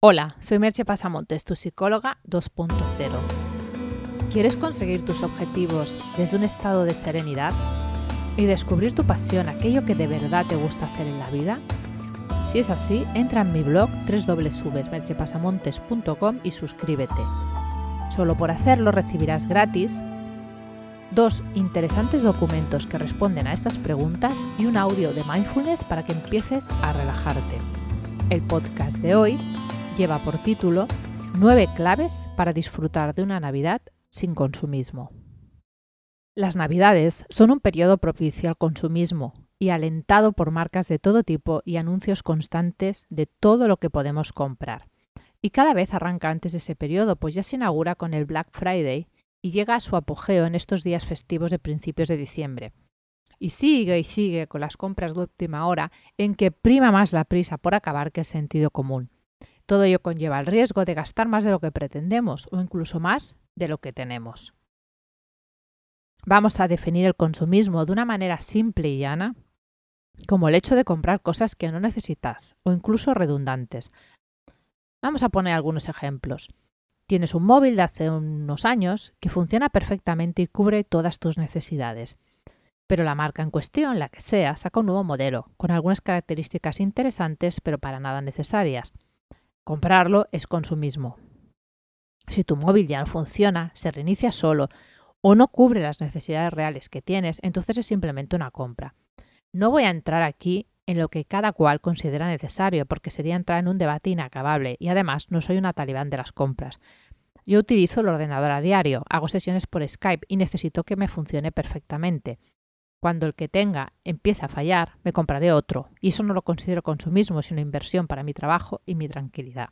Hola, soy Merche Pasamontes, tu psicóloga 2.0. ¿Quieres conseguir tus objetivos desde un estado de serenidad y descubrir tu pasión, aquello que de verdad te gusta hacer en la vida? Si es así, entra en mi blog www.merchepasamontes.com y suscríbete. Solo por hacerlo recibirás gratis dos interesantes documentos que responden a estas preguntas y un audio de mindfulness para que empieces a relajarte. El podcast de hoy lleva por título Nueve claves para disfrutar de una Navidad sin consumismo. Las Navidades son un periodo propicio al consumismo y alentado por marcas de todo tipo y anuncios constantes de todo lo que podemos comprar. Y cada vez arranca antes de ese periodo, pues ya se inaugura con el Black Friday y llega a su apogeo en estos días festivos de principios de diciembre. Y sigue y sigue con las compras de última hora en que prima más la prisa por acabar que el sentido común. Todo ello conlleva el riesgo de gastar más de lo que pretendemos o incluso más de lo que tenemos. Vamos a definir el consumismo de una manera simple y llana, como el hecho de comprar cosas que no necesitas o incluso redundantes. Vamos a poner algunos ejemplos. Tienes un móvil de hace unos años que funciona perfectamente y cubre todas tus necesidades. Pero la marca en cuestión, la que sea, saca un nuevo modelo, con algunas características interesantes pero para nada necesarias. Comprarlo es consumismo. Si tu móvil ya no funciona, se reinicia solo o no cubre las necesidades reales que tienes, entonces es simplemente una compra. No voy a entrar aquí en lo que cada cual considera necesario, porque sería entrar en un debate inacabable y además no soy una talibán de las compras. Yo utilizo el ordenador a diario, hago sesiones por Skype y necesito que me funcione perfectamente. Cuando el que tenga empiece a fallar, me compraré otro, y eso no lo considero consumismo, sino inversión para mi trabajo y mi tranquilidad.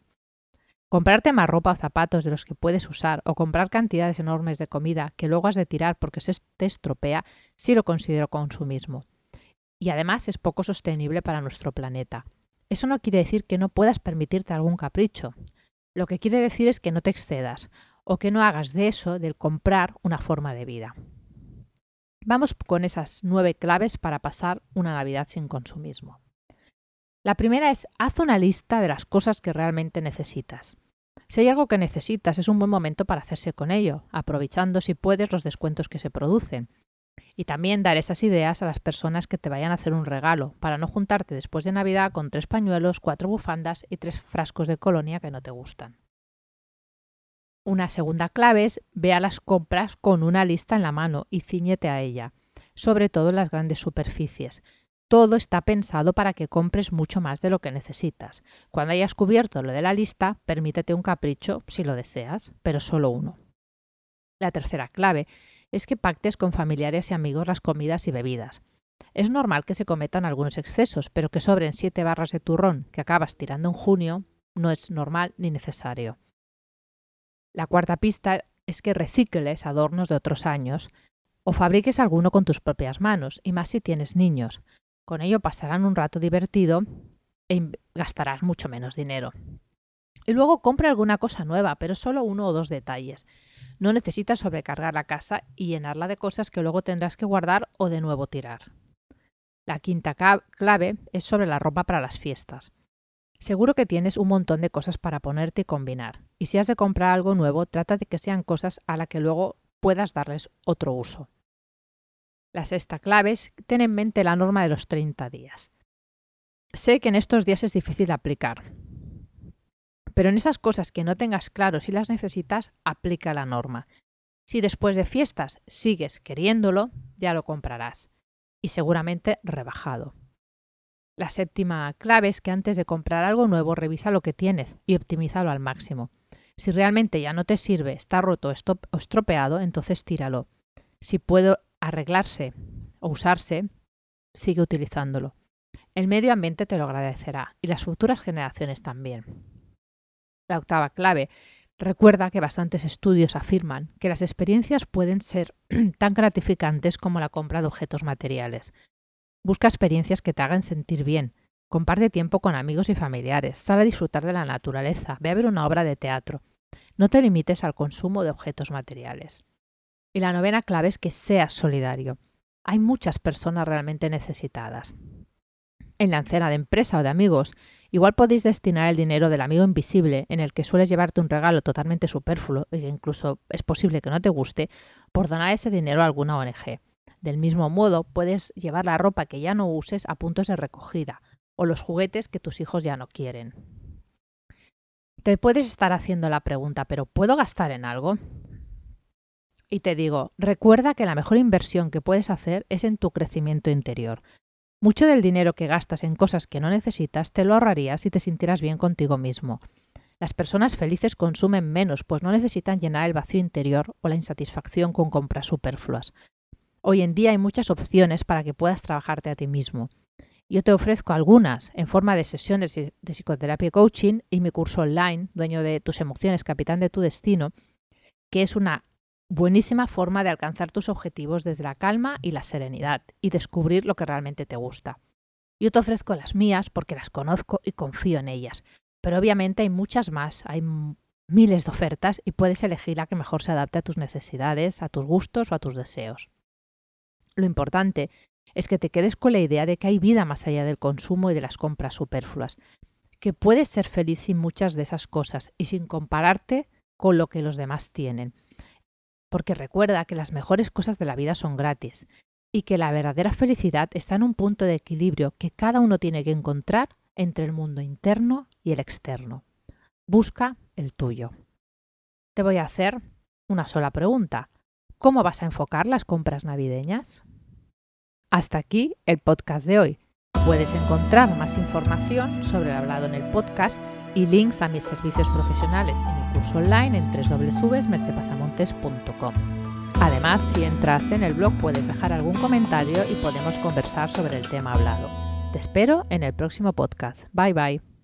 Comprarte más ropa o zapatos de los que puedes usar o comprar cantidades enormes de comida que luego has de tirar porque se te estropea, sí lo considero consumismo. Y además es poco sostenible para nuestro planeta. Eso no quiere decir que no puedas permitirte algún capricho. Lo que quiere decir es que no te excedas o que no hagas de eso, del comprar, una forma de vida. Vamos con esas nueve claves para pasar una Navidad sin consumismo. La primera es haz una lista de las cosas que realmente necesitas. Si hay algo que necesitas, es un buen momento para hacerse con ello, aprovechando si puedes los descuentos que se producen. Y también dar esas ideas a las personas que te vayan a hacer un regalo, para no juntarte después de Navidad con tres pañuelos, cuatro bufandas y tres frascos de colonia que no te gustan. Una segunda clave es ve a las compras con una lista en la mano y ciñete a ella, sobre todo en las grandes superficies. Todo está pensado para que compres mucho más de lo que necesitas. Cuando hayas cubierto lo de la lista, permítete un capricho si lo deseas, pero solo uno. La tercera clave es que pactes con familiares y amigos las comidas y bebidas. Es normal que se cometan algunos excesos, pero que sobren siete barras de turrón que acabas tirando en junio no es normal ni necesario. La cuarta pista es que recicles adornos de otros años o fabriques alguno con tus propias manos, y más si tienes niños. Con ello pasarán un rato divertido e gastarás mucho menos dinero. Y luego compra alguna cosa nueva, pero solo uno o dos detalles. No necesitas sobrecargar la casa y llenarla de cosas que luego tendrás que guardar o de nuevo tirar. La quinta clave es sobre la ropa para las fiestas. Seguro que tienes un montón de cosas para ponerte y combinar. Y si has de comprar algo nuevo, trata de que sean cosas a las que luego puedas darles otro uso. La sexta clave es ten en mente la norma de los 30 días. Sé que en estos días es difícil aplicar, pero en esas cosas que no tengas claro si las necesitas, aplica la norma. Si después de fiestas sigues queriéndolo, ya lo comprarás y seguramente rebajado. La séptima clave es que antes de comprar algo nuevo revisa lo que tienes y optimízalo al máximo. Si realmente ya no te sirve, está roto o estropeado, entonces tíralo. Si puede arreglarse o usarse, sigue utilizándolo. El medio ambiente te lo agradecerá y las futuras generaciones también. La octava clave. Recuerda que bastantes estudios afirman que las experiencias pueden ser tan gratificantes como la compra de objetos materiales. Busca experiencias que te hagan sentir bien. Comparte tiempo con amigos y familiares. Sal a disfrutar de la naturaleza. Ve a ver una obra de teatro. No te limites al consumo de objetos materiales. Y la novena clave es que seas solidario. Hay muchas personas realmente necesitadas. En la cena de empresa o de amigos Igual podéis destinar el dinero del amigo invisible en el que sueles llevarte un regalo totalmente superfluo e incluso es posible que no te guste, por donar ese dinero a alguna ONG. Del mismo modo, puedes llevar la ropa que ya no uses a puntos de recogida o los juguetes que tus hijos ya no quieren. Te puedes estar haciendo la pregunta, pero ¿puedo gastar en algo? Y te digo, recuerda que la mejor inversión que puedes hacer es en tu crecimiento interior. Mucho del dinero que gastas en cosas que no necesitas te lo ahorrarías si te sintieras bien contigo mismo. Las personas felices consumen menos, pues no necesitan llenar el vacío interior o la insatisfacción con compras superfluas. Hoy en día hay muchas opciones para que puedas trabajarte a ti mismo. Yo te ofrezco algunas en forma de sesiones de psicoterapia y coaching y mi curso online, Dueño de tus emociones, capitán de tu destino, que es una buenísima forma de alcanzar tus objetivos desde la calma y la serenidad y descubrir lo que realmente te gusta. Yo te ofrezco las mías porque las conozco y confío en ellas, pero obviamente hay muchas más, hay miles de ofertas y puedes elegir la que mejor se adapte a tus necesidades, a tus gustos o a tus deseos. Lo importante es que te quedes con la idea de que hay vida más allá del consumo y de las compras superfluas, que puedes ser feliz sin muchas de esas cosas y sin compararte con lo que los demás tienen. Porque recuerda que las mejores cosas de la vida son gratis y que la verdadera felicidad está en un punto de equilibrio que cada uno tiene que encontrar entre el mundo interno y el externo. Busca el tuyo. Te voy a hacer una sola pregunta. ¿Cómo vas a enfocar las compras navideñas? Hasta aquí el podcast de hoy. Puedes encontrar más información sobre el hablado en el podcast y links a mis servicios profesionales y mi curso online en www.mercepasamontes.com. Además, si entras en el blog puedes dejar algún comentario y podemos conversar sobre el tema hablado. Te espero en el próximo podcast. Bye bye.